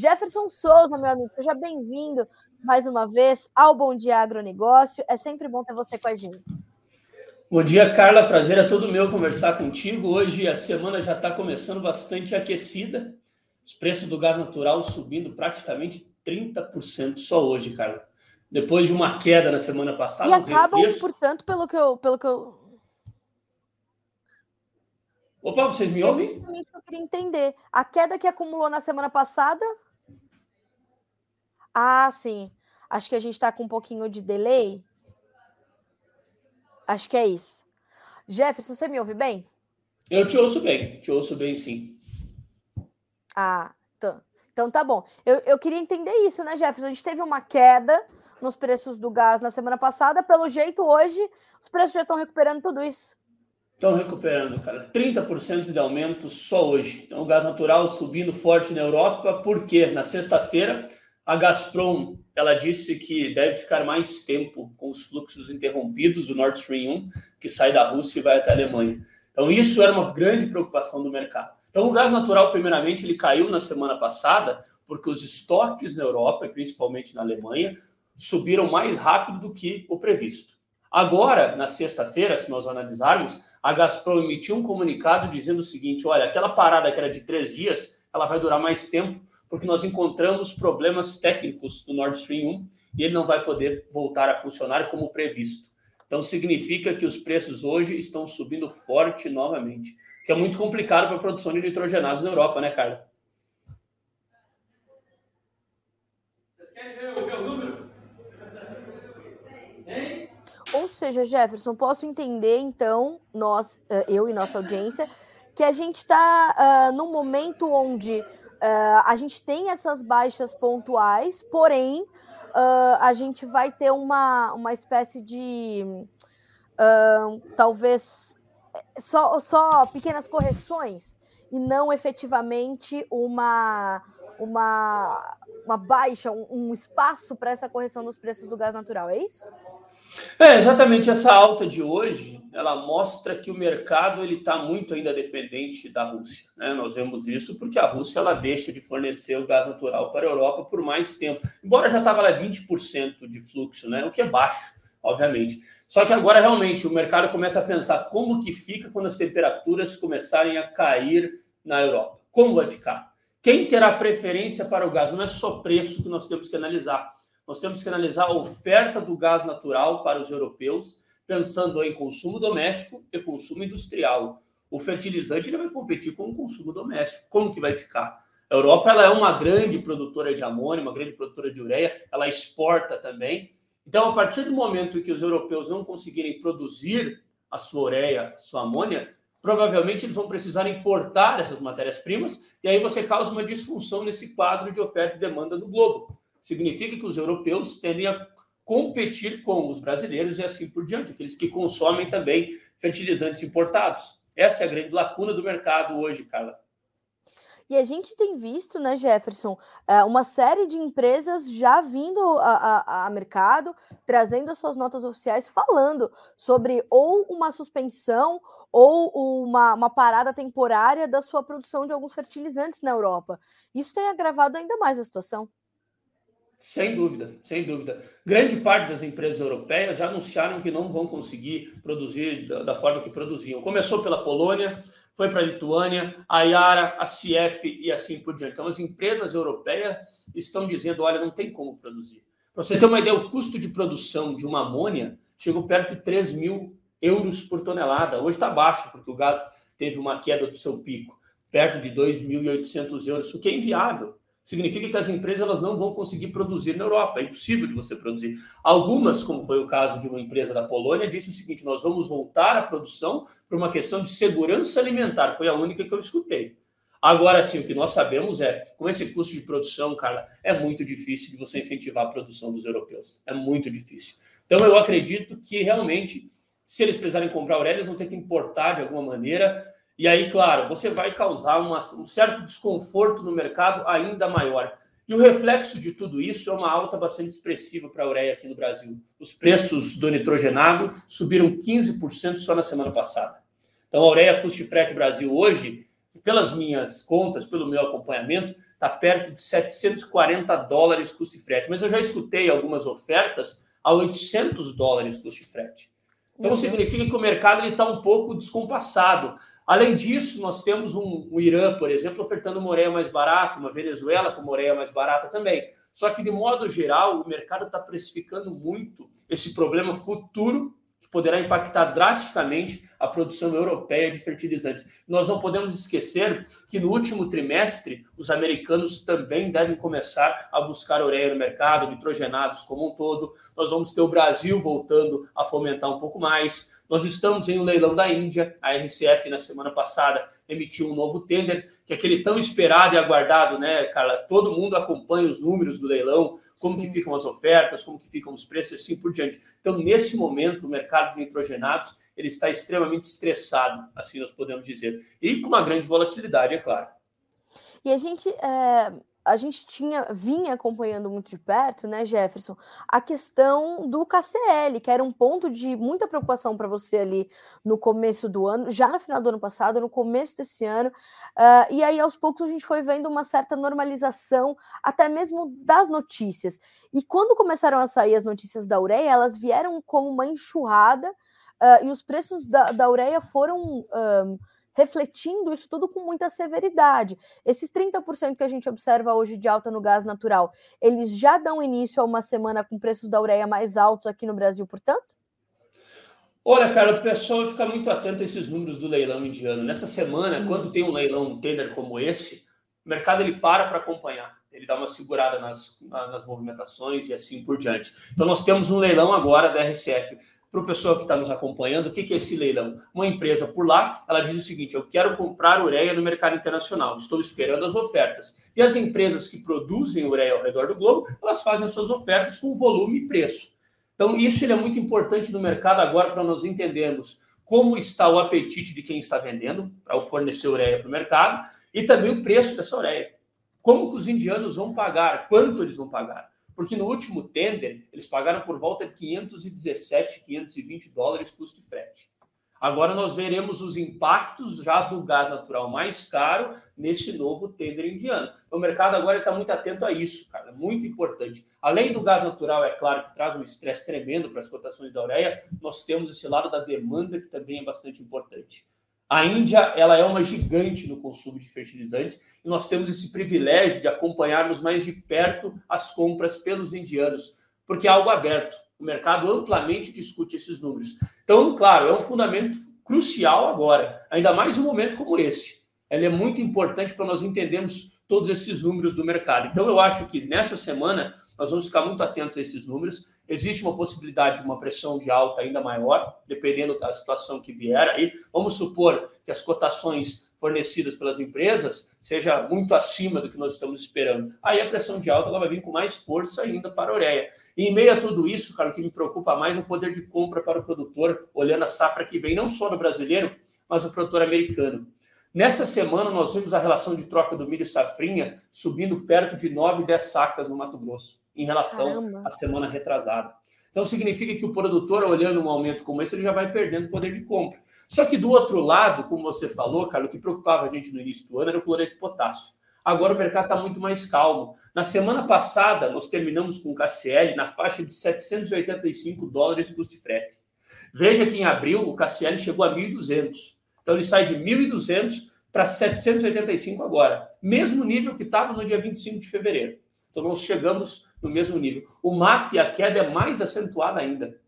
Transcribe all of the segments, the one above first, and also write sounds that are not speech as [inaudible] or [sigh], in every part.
Jefferson Souza, meu amigo, seja bem-vindo mais uma vez ao Bom Dia Agronegócio. É sempre bom ter você com a gente. Bom dia, Carla. Prazer é todo meu conversar contigo. Hoje a semana já está começando bastante aquecida. Os preços do gás natural subindo praticamente 30% só hoje, Carla. Depois de uma queda na semana passada. E acabam, refresco... portanto, pelo que eu, pelo que eu Opa, vocês me ouvem? Eu queria entender. A queda que acumulou na semana passada? Ah, sim. Acho que a gente está com um pouquinho de delay. Acho que é isso. Jefferson, você me ouve bem? Eu te ouço bem, te ouço bem, sim. Ah, tá. Então tá bom. Eu, eu queria entender isso, né, Jefferson? A gente teve uma queda nos preços do gás na semana passada. Pelo jeito, hoje, os preços já estão recuperando tudo isso. Estão recuperando, cara. 30% de aumento só hoje. Então, o gás natural subindo forte na Europa, porque na sexta-feira a Gazprom ela disse que deve ficar mais tempo com os fluxos interrompidos do Nord Stream 1, que sai da Rússia e vai até a Alemanha. Então, isso era uma grande preocupação do mercado. Então, o gás natural, primeiramente, ele caiu na semana passada, porque os estoques na Europa, e principalmente na Alemanha, subiram mais rápido do que o previsto. Agora, na sexta-feira, se nós analisarmos, a Gazprom emitiu um comunicado dizendo o seguinte: olha, aquela parada que era de três dias, ela vai durar mais tempo, porque nós encontramos problemas técnicos no Nord Stream 1 e ele não vai poder voltar a funcionar como previsto. Então, significa que os preços hoje estão subindo forte novamente, que é muito complicado para a produção de nitrogenados na Europa, né, Carla? Vocês querem ver o meu número? Hein? Ou seja, Jefferson, posso entender, então, nós, eh, eu e nossa audiência, que a gente está uh, ah, num momento onde uh, a gente tem essas baixas pontuais, porém, uh, a gente vai ter uma, uma espécie de. talvez só, só pequenas correções e não efetivamente uma, uma, uma baixa, um, um espaço para essa correção nos preços do gás natural, é isso? É, exatamente essa alta de hoje, ela mostra que o mercado ele está muito ainda dependente da Rússia. Né? Nós vemos isso porque a Rússia ela deixa de fornecer o gás natural para a Europa por mais tempo, embora já estava lá 20% de fluxo, né? o que é baixo, obviamente. Só que agora realmente o mercado começa a pensar como que fica quando as temperaturas começarem a cair na Europa. Como vai ficar? Quem terá preferência para o gás? Não é só preço que nós temos que analisar nós temos que analisar a oferta do gás natural para os europeus, pensando em consumo doméstico e consumo industrial. O fertilizante ele vai competir com o consumo doméstico. Como que vai ficar? A Europa ela é uma grande produtora de amônia, uma grande produtora de ureia, ela exporta também. Então, a partir do momento em que os europeus não conseguirem produzir a sua ureia, a sua amônia, provavelmente eles vão precisar importar essas matérias-primas, e aí você causa uma disfunção nesse quadro de oferta e demanda no globo significa que os europeus tendem a competir com os brasileiros e assim por diante, aqueles que consomem também fertilizantes importados. Essa é a grande lacuna do mercado hoje, Carla. E a gente tem visto, né, Jefferson, é, uma série de empresas já vindo a, a, a, mercado, trazendo as suas notas oficiais, falando sobre ou uma suspensão ou uma, uma parada temporária da sua produção de alguns fertilizantes na Europa. Isso tem agravado ainda mais a situação. Sem dúvida, sem dúvida. Grande parte das empresas europeias já anunciaram que não vão conseguir produzir da, da forma que produziam. Começou pela Polônia, foi para a Lituânia, a Yara, a CF e assim por diante. Então, as empresas europeias estão dizendo: olha, não tem como produzir. Para você ter uma ideia, o custo de produção de uma amônia chegou perto de 3 mil euros por tonelada. Hoje está baixo, porque o gás teve uma queda do seu pico, perto de 2.800 euros, o que é inviável significa que as empresas elas não vão conseguir produzir na Europa. É impossível de você produzir. Algumas, como foi o caso de uma empresa da Polônia, disse o seguinte: nós vamos voltar à produção por uma questão de segurança alimentar. Foi a única que eu escutei. Agora sim, o que nós sabemos é, com esse custo de produção, Carla, é muito difícil de você incentivar a produção dos europeus. É muito difícil. Então eu acredito que realmente, se eles precisarem comprar Aurélia, eles vão ter que importar de alguma maneira e aí, claro, você vai causar uma, um certo desconforto no mercado ainda maior. E o reflexo de tudo isso é uma alta bastante expressiva para a ureia aqui no Brasil. Os preços do nitrogenado subiram 15% só na semana passada. Então, a ureia custo frete Brasil hoje, pelas minhas contas, pelo meu acompanhamento, está perto de 740 dólares custo frete. Mas eu já escutei algumas ofertas a 800 dólares custo frete. Então, uhum. significa que o mercado está um pouco descompassado. Além disso, nós temos um, um Irã, por exemplo, ofertando moreia mais barata, uma Venezuela com moreia mais barata também. Só que, de modo geral, o mercado está precificando muito esse problema futuro que poderá impactar drasticamente a produção europeia de fertilizantes. Nós não podemos esquecer que no último trimestre os americanos também devem começar a buscar ureia no mercado, nitrogenados como um todo. Nós vamos ter o Brasil voltando a fomentar um pouco mais. Nós estamos em um leilão da Índia. A RCF, na semana passada, emitiu um novo tender, que é aquele tão esperado e aguardado, né, Carla? Todo mundo acompanha os números do leilão, como Sim. que ficam as ofertas, como que ficam os preços e assim por diante. Então, nesse momento, o mercado de nitrogenados ele está extremamente estressado, assim nós podemos dizer. E com uma grande volatilidade, é claro. E a gente é, a gente tinha vinha acompanhando muito de perto, né, Jefferson, a questão do KCL, que era um ponto de muita preocupação para você ali no começo do ano, já no final do ano passado, no começo desse ano, uh, e aí aos poucos a gente foi vendo uma certa normalização, até mesmo das notícias. E quando começaram a sair as notícias da ureia, elas vieram como uma enxurrada, uh, e os preços da, da ureia foram refletindo isso tudo com muita severidade. Esses 30% que a gente observa hoje de alta no gás natural, eles já dão início a uma semana com preços da ureia mais altos aqui no Brasil, portanto? Olha, cara, o pessoal fica muito atento a esses números do leilão indiano. Nessa semana, hum. quando tem um leilão, um tender como esse, o mercado ele para para acompanhar. Ele dá uma segurada nas, nas movimentações e assim por diante. Então, nós temos um leilão agora da RCF para o pessoal que está nos acompanhando, o que, que é esse leilão? Uma empresa por lá, ela diz o seguinte: eu quero comprar ureia no mercado internacional, estou esperando as ofertas. E as empresas que produzem ureia ao redor do globo, elas fazem as suas ofertas com volume e preço. Então, isso é muito importante no mercado agora para nós entendermos como está o apetite de quem está vendendo para fornecer ureia para o mercado e também o preço dessa ureia. Como que os indianos vão pagar? Quanto eles vão pagar? Porque no último tender eles pagaram por volta de 517, 520 dólares custo de frete. Agora nós veremos os impactos já do gás natural mais caro nesse novo tender indiano. O mercado agora está muito atento a isso, cara, muito importante. Além do gás natural, é claro que traz um estresse tremendo para as cotações da ureia, nós temos esse lado da demanda que também é bastante importante. A Índia ela é uma gigante no consumo de fertilizantes e nós temos esse privilégio de acompanharmos mais de perto as compras pelos indianos, porque é algo aberto. O mercado amplamente discute esses números. Então, claro, é um fundamento crucial agora, ainda mais um momento como esse. Ele é muito importante para nós entendermos todos esses números do mercado. Então, eu acho que nessa semana nós vamos ficar muito atentos a esses números Existe uma possibilidade de uma pressão de alta ainda maior, dependendo da situação que vier. Aí, vamos supor que as cotações fornecidas pelas empresas seja muito acima do que nós estamos esperando. Aí a pressão de alta ela vai vir com mais força ainda para a ureia. E em meio a tudo isso, cara, o que me preocupa mais é o poder de compra para o produtor, olhando a safra que vem, não só no brasileiro, mas o produtor americano. Nessa semana, nós vimos a relação de troca do milho e safrinha subindo perto de 9, 10 sacas no Mato Grosso em relação Caramba. à semana retrasada. Então significa que o produtor, olhando um aumento como esse, ele já vai perdendo poder de compra. Só que do outro lado, como você falou, cara, o que preocupava a gente no início do ano era o cloreto de potássio. Agora o mercado está muito mais calmo. Na semana passada, nós terminamos com o KCL na faixa de 785 dólares custo de frete. Veja que em abril o KCL chegou a 1.200. Então ele sai de 1.200 para 785 agora. Mesmo nível que estava no dia 25 de fevereiro. Então nós chegamos no mesmo nível. O MAP, a queda é mais acentuada ainda.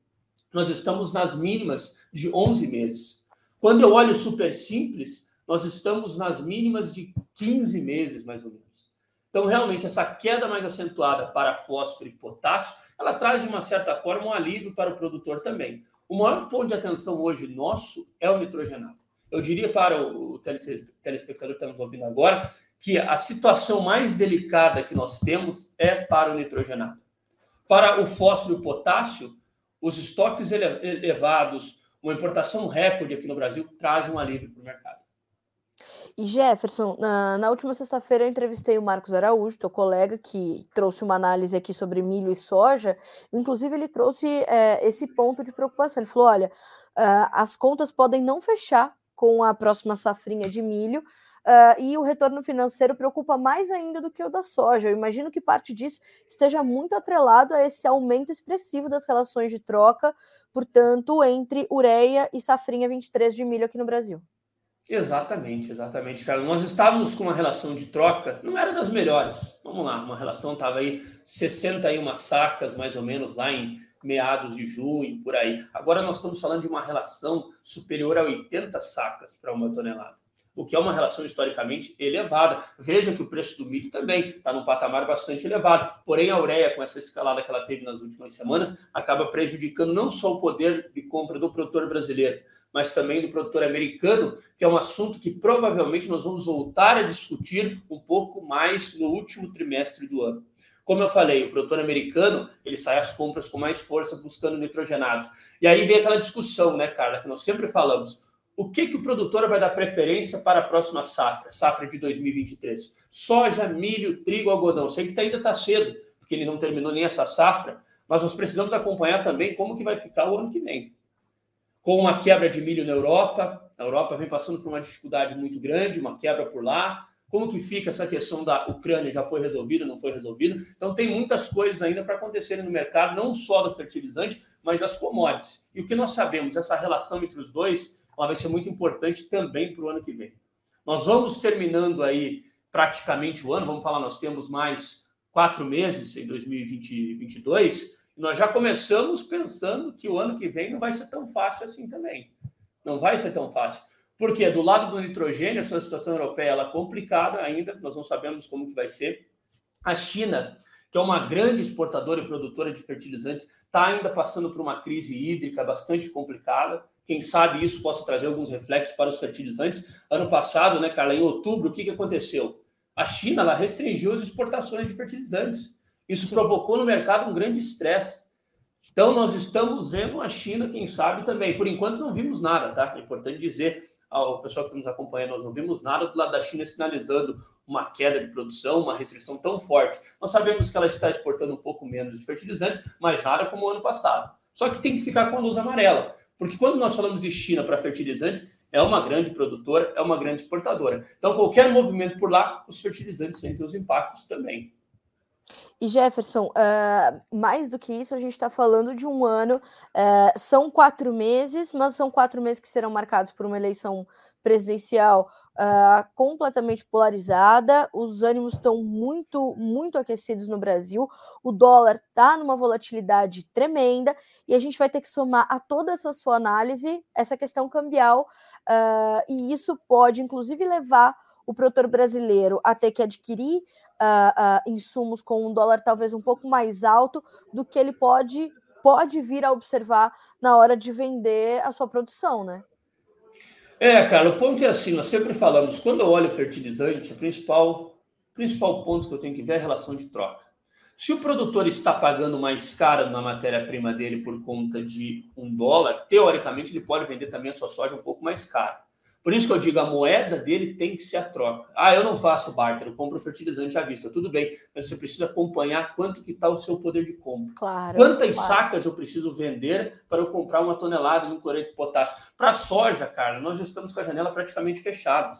Nós estamos nas mínimas de 11 meses. Quando eu olho super simples, nós estamos nas mínimas de 15 meses, mais ou menos. Então, realmente, essa queda mais acentuada para fósforo e potássio, ela traz, de uma certa forma, um alívio para o produtor também. O maior ponto de atenção hoje nosso é o nitrogenado. Eu diria para o telespectador que está nos ouvindo agora que a situação mais delicada que nós temos é para o nitrogenado. Para o fósforo e o potássio, os estoques elevados, uma importação recorde aqui no Brasil trazem um alívio para o mercado. E Jefferson, na, na última sexta-feira eu entrevistei o Marcos Araújo, teu colega, que trouxe uma análise aqui sobre milho e soja. Inclusive, ele trouxe é, esse ponto de preocupação. Ele falou: olha, uh, as contas podem não fechar com a próxima safrinha de milho, uh, e o retorno financeiro preocupa mais ainda do que o da soja. Eu imagino que parte disso esteja muito atrelado a esse aumento expressivo das relações de troca, portanto, entre ureia e safrinha 23 de milho aqui no Brasil. Exatamente, exatamente, cara. Nós estávamos com uma relação de troca, não era das melhores. Vamos lá, uma relação estava aí 61 sacas, mais ou menos, lá em meados de junho, por aí. Agora nós estamos falando de uma relação superior a 80 sacas para uma tonelada, o que é uma relação historicamente elevada. Veja que o preço do milho também está num patamar bastante elevado. Porém, a ureia, com essa escalada que ela teve nas últimas semanas, acaba prejudicando não só o poder de compra do produtor brasileiro, mas também do produtor americano, que é um assunto que provavelmente nós vamos voltar a discutir um pouco mais no último trimestre do ano. Como eu falei, o produtor americano, ele sai às compras com mais força buscando nitrogenados. E aí vem aquela discussão, né, Carla, que nós sempre falamos. O que, que o produtor vai dar preferência para a próxima safra, safra de 2023? Soja, milho, trigo, algodão. Sei que ainda está cedo, porque ele não terminou nem essa safra, mas nós precisamos acompanhar também como que vai ficar o ano que vem. Com uma quebra de milho na Europa, a Europa vem passando por uma dificuldade muito grande, uma quebra por lá, como que fica essa questão da Ucrânia? Já foi resolvida, não foi resolvida? Então tem muitas coisas ainda para acontecerem no mercado, não só do fertilizante, mas das commodities. E o que nós sabemos, essa relação entre os dois, ela vai ser muito importante também para o ano que vem. Nós vamos terminando aí praticamente o ano, vamos falar, nós temos mais quatro meses em 2022, e nós já começamos pensando que o ano que vem não vai ser tão fácil assim também. Não vai ser tão fácil. Porque do lado do nitrogênio, essa situação europeia ela é complicada ainda, nós não sabemos como que vai ser. A China, que é uma grande exportadora e produtora de fertilizantes, está ainda passando por uma crise hídrica bastante complicada. Quem sabe isso possa trazer alguns reflexos para os fertilizantes. Ano passado, né, Carla, em outubro, o que, que aconteceu? A China ela restringiu as exportações de fertilizantes. Isso Sim. provocou no mercado um grande estresse. Então, nós estamos vendo a China, quem sabe também. Por enquanto, não vimos nada, tá? É importante dizer ao pessoal que nos acompanha, nós não vimos nada do lado da China sinalizando uma queda de produção, uma restrição tão forte. Nós sabemos que ela está exportando um pouco menos de fertilizantes, mas nada como o ano passado. Só que tem que ficar com a luz amarela, porque quando nós falamos de China para fertilizantes, é uma grande produtora, é uma grande exportadora. Então, qualquer movimento por lá, os fertilizantes sentem os impactos também. E Jefferson, uh, mais do que isso, a gente está falando de um ano. Uh, são quatro meses, mas são quatro meses que serão marcados por uma eleição presidencial uh, completamente polarizada. Os ânimos estão muito, muito aquecidos no Brasil. O dólar está numa volatilidade tremenda e a gente vai ter que somar a toda essa sua análise essa questão cambial. e isso pode, inclusive, levar o produtor brasileiro a ter que adquirir uh, uh, insumos com um dólar talvez um pouco mais alto do que ele pode, pode vir a observar na hora de vender a sua produção, né? É, cara, o ponto é assim, nós sempre falamos, quando eu olho fertilizante, o principal, principal ponto que eu tenho que ver é a relação de troca. Se o produtor está pagando mais caro na matéria-prima dele por conta de um dólar, teoricamente ele pode vender também a sua soja um pouco mais caro. Por isso que eu digo, a moeda dele tem que ser a troca. Ah, eu não faço barter, eu compro fertilizante à vista. Tudo bem, mas você precisa acompanhar quanto que está o seu poder de compra. Claro, Quantas claro. sacas eu preciso vender para eu comprar uma tonelada de um cloreto de potássio? Para soja, cara, nós já estamos com a janela praticamente fechada.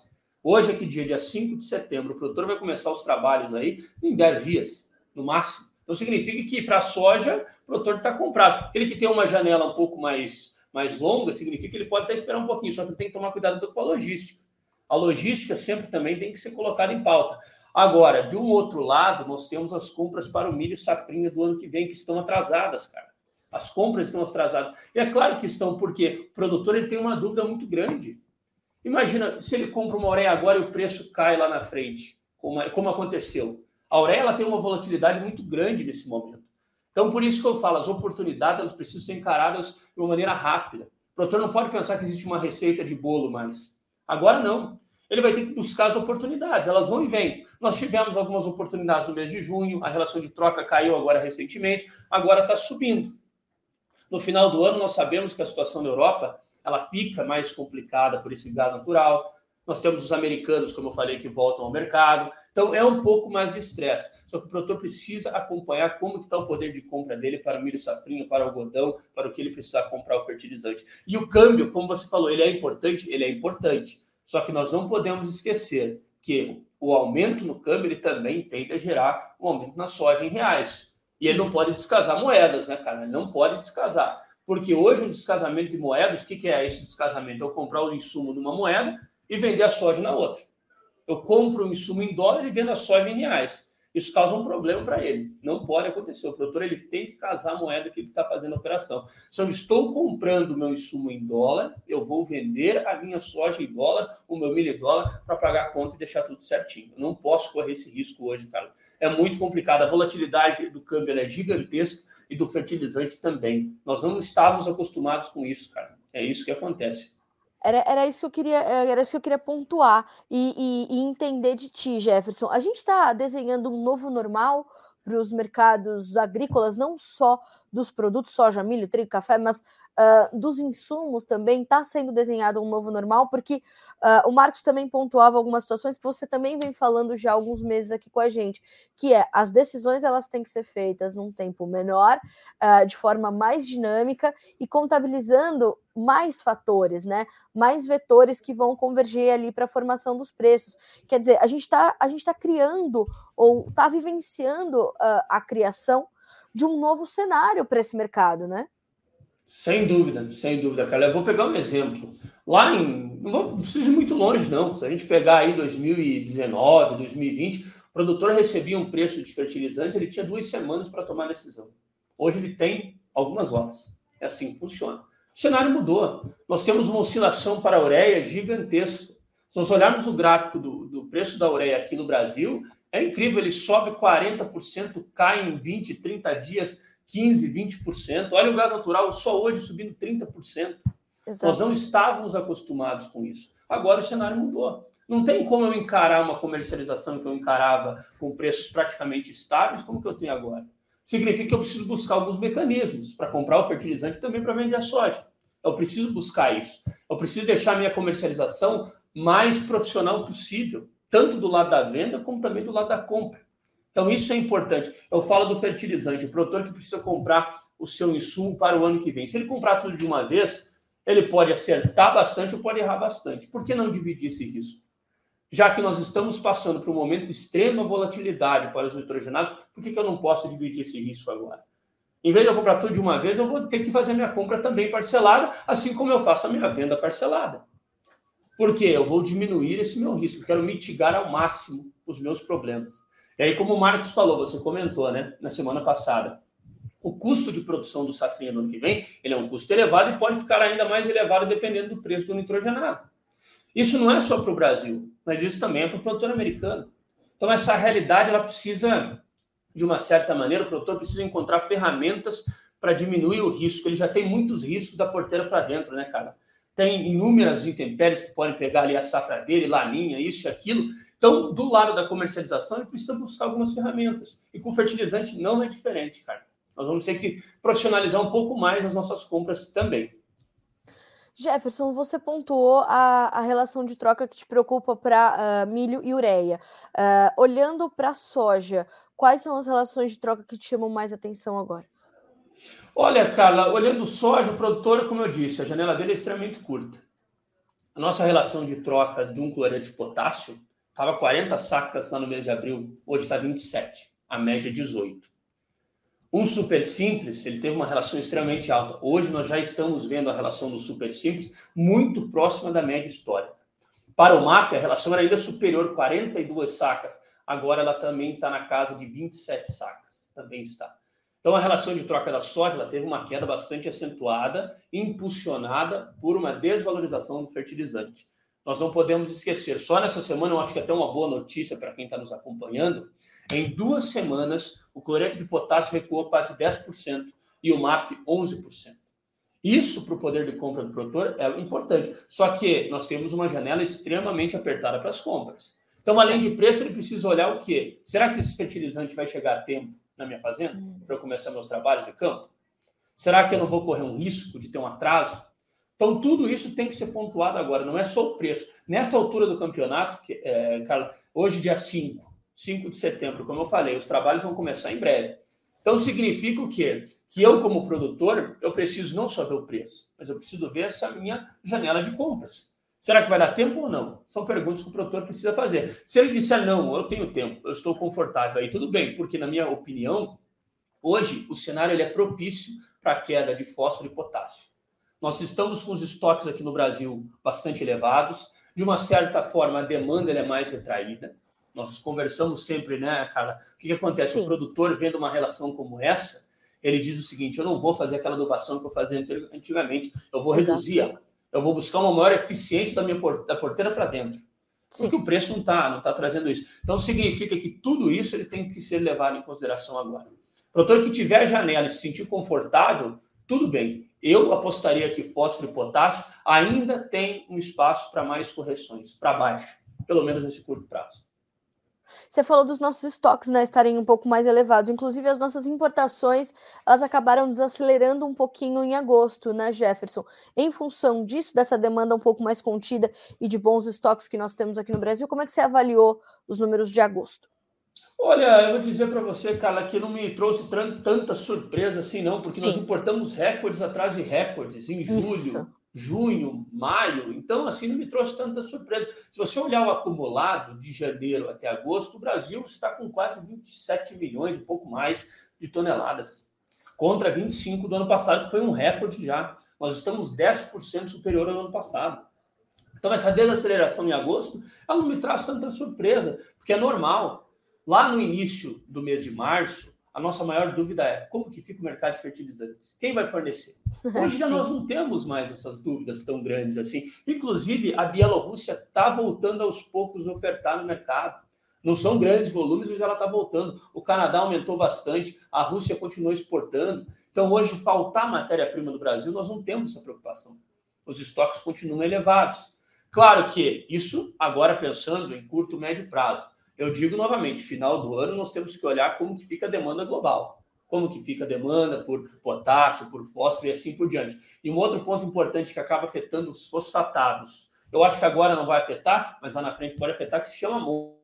Hoje, aqui dia, dia 5 de setembro, o produtor vai começar os trabalhos aí em 10 dias, no máximo. Então significa que para a soja, o produtor está comprado. Aquele que tem uma janela um pouco mais mais longa, significa que ele pode até esperar um pouquinho, só que tem que tomar cuidado com a logística. A logística sempre também tem que ser colocada em pauta. Agora, de um outro lado, nós temos as compras para o milho safrinha do ano que vem, que estão atrasadas, cara. As compras estão atrasadas. E é claro que estão, porque o produtor ele tem uma dúvida muito grande. Imagina se ele compra uma ureia agora e o preço cai lá na frente, como, como aconteceu. A ela tem uma volatilidade muito grande nesse momento. Então, por isso que eu falo, as oportunidades elas precisam ser encaradas de uma maneira rápida. O produtor não pode pensar que existe uma receita de bolo mais. Agora não. Ele vai ter que buscar as oportunidades, elas vão e vêm. Nós tivemos algumas oportunidades no mês de junho, a relação de troca caiu agora recentemente, agora está subindo. No final do ano, nós sabemos que a situação na Europa ela fica mais complicada por esse gás natural. Nós temos os americanos, como eu falei, que voltam ao mercado. Então, é um pouco mais de estresse. Só que o produtor precisa acompanhar como está o poder de compra dele para o milho safrinha, para o algodão, para o que ele precisar comprar o fertilizante. E o câmbio, como você falou, ele é importante? Ele é importante. Só que nós não podemos esquecer que o aumento no câmbio ele também tende a gerar um aumento na soja em reais. E ele não pode descasar moedas, né, cara? Ele não pode descasar. Porque hoje um descasamento de moedas, o que, que é esse descasamento? É eu comprar o insumo numa moeda e vender a soja na outra. Eu compro o insumo em dólar e vendo a soja em reais. Isso causa um problema para ele. Não pode acontecer. O produtor ele tem que casar a moeda que ele está fazendo a operação. Se eu estou comprando meu insumo em dólar, eu vou vender a minha soja em dólar, o meu milho em dólar, para pagar a conta e deixar tudo certinho. Eu não posso correr esse risco hoje, cara. É muito complicado. A volatilidade do câmbio é gigantesca e do fertilizante também. Nós não estávamos acostumados com isso, cara. É isso que acontece. Era, era isso que eu queria, era isso que eu queria pontuar e, e, e entender de ti, Jefferson. A gente está desenhando um novo normal para os mercados agrícolas, não só dos produtos soja, milho, trigo, café, mas uh, dos insumos também está sendo desenhado um novo normal, porque uh, o Marcos também pontuava algumas situações que você também vem falando já há alguns meses aqui com a gente, que é as decisões elas têm que ser feitas num tempo menor, uh, de forma mais dinâmica e contabilizando mais fatores, né? Mais vetores que vão converger ali para a formação dos preços. Quer dizer, a gente está a gente tá criando ou está vivenciando a criação de um novo cenário para esse mercado, né? Sem dúvida, sem dúvida, cara. Eu vou pegar um exemplo. Lá em. Não, vou, não preciso ir muito longe, não. Se a gente pegar aí 2019, 2020, o produtor recebia um preço de fertilizante, ele tinha duas semanas para tomar decisão. Hoje ele tem algumas horas. É assim que funciona. O cenário mudou. Nós temos uma oscilação para a ureia gigantesca. Se nós olharmos o gráfico do, do preço da ureia aqui no Brasil, é incrível, ele sobe 40%, cai em 20, 30 dias 15, 20%. Olha o gás natural só hoje subindo 30%. Exato. Nós não estávamos acostumados com isso. Agora o cenário mudou. Não tem como eu encarar uma comercialização que eu encarava com preços praticamente estáveis, como que eu tenho agora. Significa que eu preciso buscar alguns mecanismos para comprar o fertilizante e também para vender a soja. Eu preciso buscar isso. Eu preciso deixar a minha comercialização mais profissional possível, tanto do lado da venda como também do lado da compra. Então, isso é importante. Eu falo do fertilizante, o produtor que precisa comprar o seu insumo para o ano que vem. Se ele comprar tudo de uma vez, ele pode acertar bastante ou pode errar bastante. Por que não dividir esse risco? Já que nós estamos passando por um momento de extrema volatilidade para os nitrogenados, por que, que eu não posso dividir esse risco agora? Em vez de eu comprar tudo de uma vez, eu vou ter que fazer minha compra também parcelada, assim como eu faço a minha venda parcelada. Por quê? Eu vou diminuir esse meu risco, quero mitigar ao máximo os meus problemas. E aí, como o Marcos falou, você comentou, né, na semana passada, o custo de produção do safrinha no ano que vem, ele é um custo elevado e pode ficar ainda mais elevado dependendo do preço do nitrogenado. Isso não é só para o Brasil, mas isso também é para o produtor americano. Então, essa realidade, ela precisa, de uma certa maneira, o produtor precisa encontrar ferramentas para diminuir o risco. Ele já tem muitos riscos da porteira para dentro, né, cara? Tem inúmeras intempéries que podem pegar ali a safra dele, laninha, isso e aquilo, então, do lado da comercialização, ele precisa buscar algumas ferramentas. E com fertilizante não é diferente, cara. Nós vamos ter que profissionalizar um pouco mais as nossas compras também. Jefferson, você pontuou a, a relação de troca que te preocupa para uh, ah, milho e ureia. Uh, olhando para a soja, quais são as relações de troca que te chamam mais atenção agora? Olha, Carla, olhando soja, o produtor, como eu disse, a janela dele é extremamente curta. A nossa relação de troca de um cloreto de potássio Estava 40 sacas lá no mês de abril, hoje está 27, a média 18. Um super simples, ele teve uma relação extremamente alta. Hoje nós já estamos vendo a relação do super simples muito próxima da média histórica. Para o MAP, a relação era ainda superior, 42 sacas. Agora ela também está na casa de 27 sacas. Também está. Então a relação de troca da soja ela teve uma queda bastante acentuada, impulsionada por uma desvalorização do fertilizante nós não podemos esquecer. Só nessa semana, eu acho que é até uma boa notícia para quem está nos acompanhando. Em duas semanas, o cloreto de potássio recuou quase 10% e o MAP 11%. Isso para o poder de compra do produtor é importante. Só que nós temos uma janela extremamente apertada para as compras. Então, além de preço, ele precisa olhar o quê? Será que esse fertilizante vai chegar a tempo na minha fazenda hum. para eu começar meus trabalhos de campo? Será que eu não vou correr um risco de ter um atraso? Então, tudo isso tem que ser pontuado agora, não é só o preço. Nessa altura do campeonato, que, é, Carla, hoje, dia 5, 5 de setembro, como eu falei, os trabalhos vão começar em breve. Então, significa o quê? Que eu, como produtor, eu preciso não só ver o preço, mas eu preciso ver essa minha janela de compras. Será que vai dar tempo ou não? São perguntas que o produtor precisa fazer. Se ele disser não, eu tenho tempo, eu estou confortável, aí tudo bem, porque na minha opinião, hoje o cenário ele é propício para a queda de fósforo e potássio. Nós estamos com os estoques aqui no Brasil bastante elevados. De uma certa forma, a demanda é mais retraída. Nós conversamos sempre, né, Carla? O que, que acontece? Sim. O produtor vendo uma relação como essa, ele diz o seguinte: eu não vou fazer aquela adubação que eu fazia antigamente, eu vou reduzir ela. Eu vou buscar uma maior eficiência da minha da porteira para dentro. Sim. Porque o preço não está não tá trazendo isso. Então significa que tudo isso ele tem que ser levado em consideração agora. O produtor que tiver janela e se sentir confortável, tudo bem. Eu apostaria que fósforo e potássio ainda tem um espaço para mais correções, para baixo, pelo menos nesse curto prazo. Você falou dos nossos estoques né, estarem um pouco mais elevados. Inclusive, as nossas importações elas acabaram desacelerando um pouquinho em agosto, né, Jefferson? Em função disso, dessa demanda um pouco mais contida e de bons estoques que nós temos aqui no Brasil, como é que você avaliou os números de agosto? Olha, eu vou dizer para você, Carla, que não me trouxe tanta surpresa assim, não, porque Sim. nós importamos recordes atrás de recordes em julho. Isso junho, maio. Então, assim, não me trouxe tanta surpresa. Se você olhar o acumulado de janeiro até agosto, o Brasil está com quase 27 milhões, um pouco mais, de toneladas, contra 25 do ano passado, que foi um recorde já. Nós estamos 10% superior ao ano passado. Então, essa desaceleração em agosto, ela não me traz tanta surpresa, porque é normal. Lá no início do mês de março, a nossa maior dúvida é como que fica o mercado de fertilizantes? Quem vai fornecer? [laughs] Hoje já nós não temos mais essas dúvidas tão grandes assim. Inclusive, a Bielorrússia está voltando aos poucos a ofertar no mercado. Não são grandes volumes, mas ela está voltando. O Canadá aumentou bastante, a Rússia continuou exportando. Então, hoje, faltar matéria-prima no Brasil, nós não temos essa preocupação. Os estoques continuam elevados. Claro que isso, agora pensando em curto, médio prazo. Eu digo novamente, final do ano nós temos que olhar como que fica a demanda global, como que fica a demanda por potássio, por fósforo e assim por diante. E um outro ponto importante que acaba afetando os fosfatados. Eu acho que agora não vai afetar, mas lá na frente pode afetar, que se chama amônia.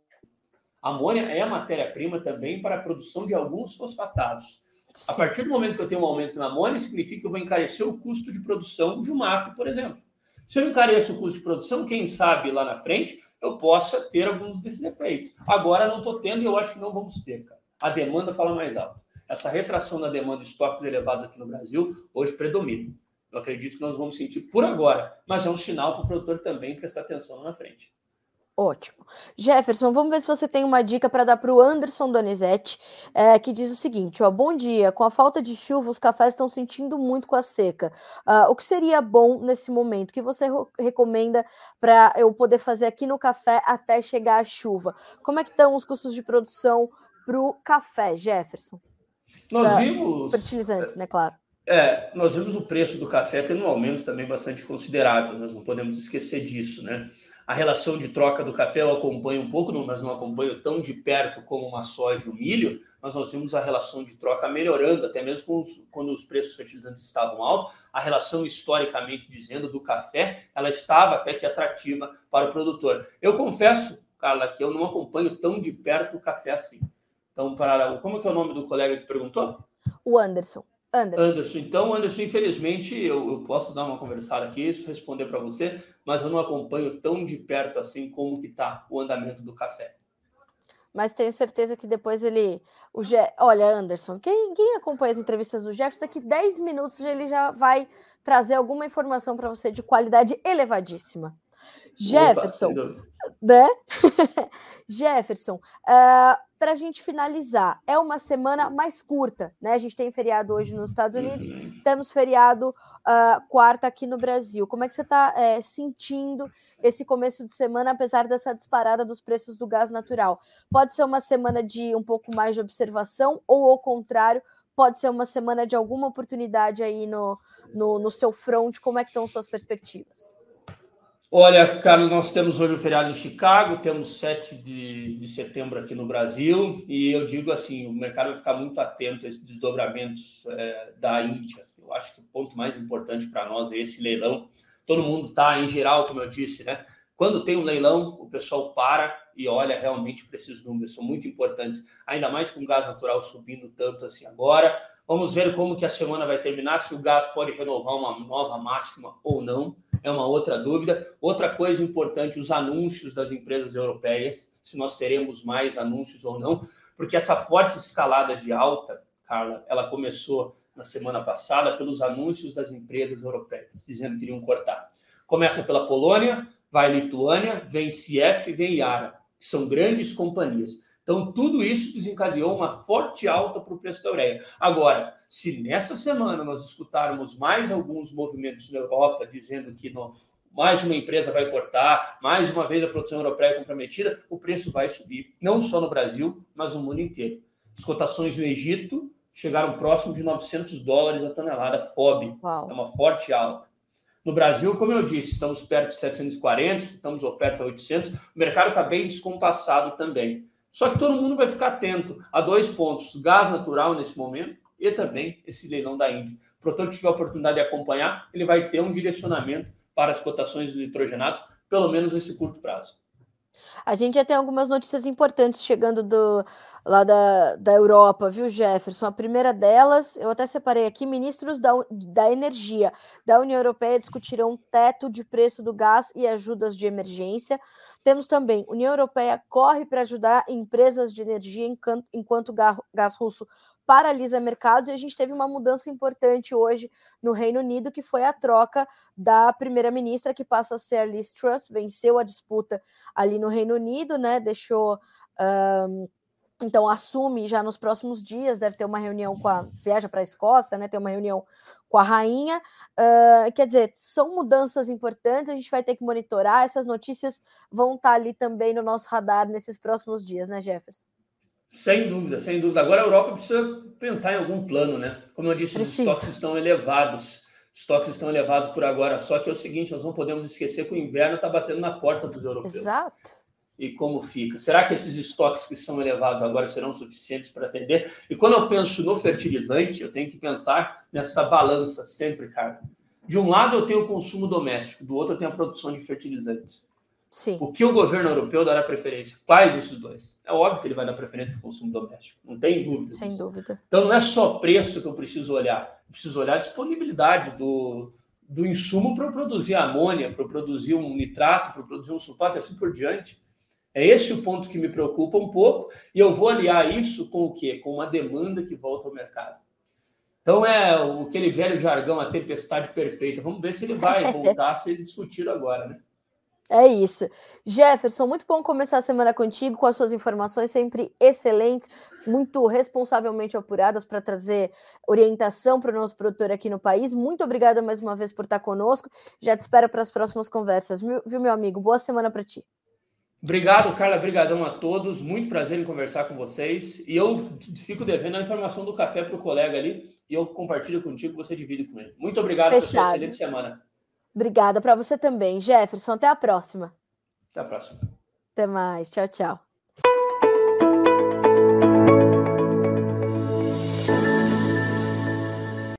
A amônia é a matéria-prima também para a produção de alguns fosfatados. A partir do momento que eu tenho um aumento na amônia, significa que eu vou encarecer o custo de produção de um mato, por exemplo. Se eu encareço o custo de produção, quem sabe lá na frente eu possa ter alguns desses efeitos. Agora não estou tendo e eu acho que não vamos ter, cara. A demanda fala mais alto. Essa retração da demanda de estoques elevados aqui no Brasil hoje predomina. Eu acredito que nós vamos sentir por agora, mas é um sinal para o produtor também prestar atenção lá na frente. Ótimo. Jefferson, vamos ver se você tem uma dica para dar para o Anderson Donizete, é, que diz o seguinte: ó, bom dia. Com a falta de chuva, os cafés estão sentindo muito com a seca. Uh, o que seria bom nesse momento? O que você recomenda para eu poder fazer aqui no café até chegar a chuva? Como é que estão os custos de produção para o café, Jefferson? Nós pra vimos. Fertilizantes, né, claro. É, nós vimos o preço do café tendo um aumento também bastante considerável, nós não podemos esquecer disso, né? A relação de troca do café eu acompanho um pouco, mas não acompanho tão de perto como uma soja e o milho, mas nós vimos a relação de troca melhorando, até mesmo os, quando os preços fertilizantes estavam altos, a relação historicamente dizendo do café, ela estava até que atrativa para o produtor. Eu confesso, Carla, que eu não acompanho tão de perto o café assim. Então, para como é que é o nome do colega que perguntou? O Anderson. Anderson. Anderson. Então, Anderson, infelizmente, eu, eu posso dar uma conversada aqui, responder para você, mas eu não acompanho tão de perto assim como que está o andamento do café. Mas tenho certeza que depois ele. O Je... Olha, Anderson, quem, quem acompanha as entrevistas do Jefferson, daqui 10 minutos ele já vai trazer alguma informação para você de qualidade elevadíssima. Jefferson, Opa, né? [laughs] Jefferson, uh, ah, para a gente finalizar, é uma semana mais curta, né? A gente tem feriado hoje nos Estados Unidos, uhum. temos feriado uh, quarta aqui no Brasil. Como é que você está é, sentindo esse começo de semana, apesar dessa disparada dos preços do gás natural? Pode ser uma semana de um pouco mais de observação, ou ao contrário, pode ser uma semana de alguma oportunidade aí no, no, no seu front? Como é que estão suas perspectivas? Olha, Carlos, nós temos hoje o feriado em Chicago, temos 7 de, de setembro aqui no Brasil, e eu digo assim: o mercado vai ficar muito atento a esses desdobramentos é, da Índia. Eu acho que o ponto mais importante para nós é esse leilão. Todo mundo está, em geral, como eu disse, né? Quando tem um leilão, o pessoal para e olha realmente para esses números, são muito importantes, ainda mais com o gás natural subindo tanto assim agora. Vamos ver como que a semana vai terminar, se o gás pode renovar uma nova máxima ou não. É uma outra dúvida. Outra coisa importante, os anúncios das empresas europeias, se nós teremos mais anúncios ou não, porque essa forte escalada de alta, Carla, ela começou na semana passada pelos anúncios das empresas europeias, dizendo que iriam cortar. Começa pela Polônia, vai Lituânia, vem CF, vem Yara, que são grandes companhias. Então, tudo isso desencadeou uma forte alta para o preço da ureia. Agora, se nessa semana nós escutarmos mais alguns movimentos na Europa dizendo que no, mais uma empresa vai cortar, mais uma vez a produção europeia é comprometida, o preço vai subir, não só no Brasil, mas no mundo inteiro. As cotações no Egito chegaram próximo de 900 dólares a tonelada FOB, Uau. é uma forte alta. No Brasil, como eu disse, estamos perto de 740, estamos oferta a 800, o mercado está bem descompassado também. Só que todo mundo vai ficar atento a dois pontos: gás natural nesse momento e também esse leilão da Índia. O produtor que tiver a oportunidade de acompanhar, ele vai ter um direcionamento para as cotações dos nitrogenados, pelo menos nesse curto prazo. A gente já tem algumas notícias importantes chegando do, lá da, da Europa, viu, Jefferson? A primeira delas, eu até separei aqui: ministros da, da Energia da União Europeia discutirão teto de preço do gás e ajudas de emergência. Temos também: União Europeia corre para ajudar empresas de energia enquanto, gás russo paralisa mercados e a gente teve uma mudança importante hoje no Reino Unido, que foi a troca da primeira-ministra, que passa a ser a Liz Truss, venceu a disputa ali no Reino Unido, né? Deixou. Um, então assume já nos próximos dias, deve ter uma reunião com a. viaja para a Escócia, né? Tem uma reunião com a rainha. Uh, quer dizer, são mudanças importantes, a gente vai ter que monitorar. Essas notícias vão estar ali também no nosso radar nesses próximos dias, né, Jefferson? Sem dúvida, sem dúvida. Agora a Europa precisa pensar em algum plano, né? Como eu disse, Precisa. os estoques estão elevados. Estoques estão elevados por agora. Só que é o seguinte, nós não podemos esquecer que o inverno está batendo na porta dos europeus. Exato. E como fica? Será que esses estoques que são elevados agora serão suficientes para atender? E quando eu penso no fertilizante, eu tenho que pensar nessa balança sempre, cara. De um lado eu tenho o consumo doméstico, do outro eu tenho a produção de fertilizantes. Sim. O que o governo europeu dará preferência? Quais esses dois? É óbvio que ele vai dar preferência para o consumo doméstico, não tem dúvida. Sem disso. dúvida. Então não é só preço que eu preciso olhar, eu preciso olhar a disponibilidade do, do insumo para produzir amônia, para produzir um nitrato, para produzir um sulfato e assim por diante. É esse o ponto que me preocupa um pouco, e eu vou aliar isso com o quê? Com uma demanda que volta ao mercado. Então é aquele velho jargão, a tempestade perfeita. Vamos ver se ele vai [laughs] voltar a ser discutido agora, né? É isso. Jefferson, muito bom começar a semana contigo com as suas informações sempre excelentes, muito responsavelmente apuradas para trazer orientação para o nosso produtor aqui no país. Muito obrigada mais uma vez por estar conosco. Já te espero para as próximas conversas, viu, meu amigo? Boa semana para ti. Obrigado, Carla. Obrigadão a todos. Muito prazer em conversar com vocês. E eu fico devendo a informação do café para o colega ali e eu compartilho contigo, você divide com ele. Muito obrigado por excelente semana. Obrigada para você também, Jefferson. Até a próxima. Até a próxima. Até mais. Tchau, tchau.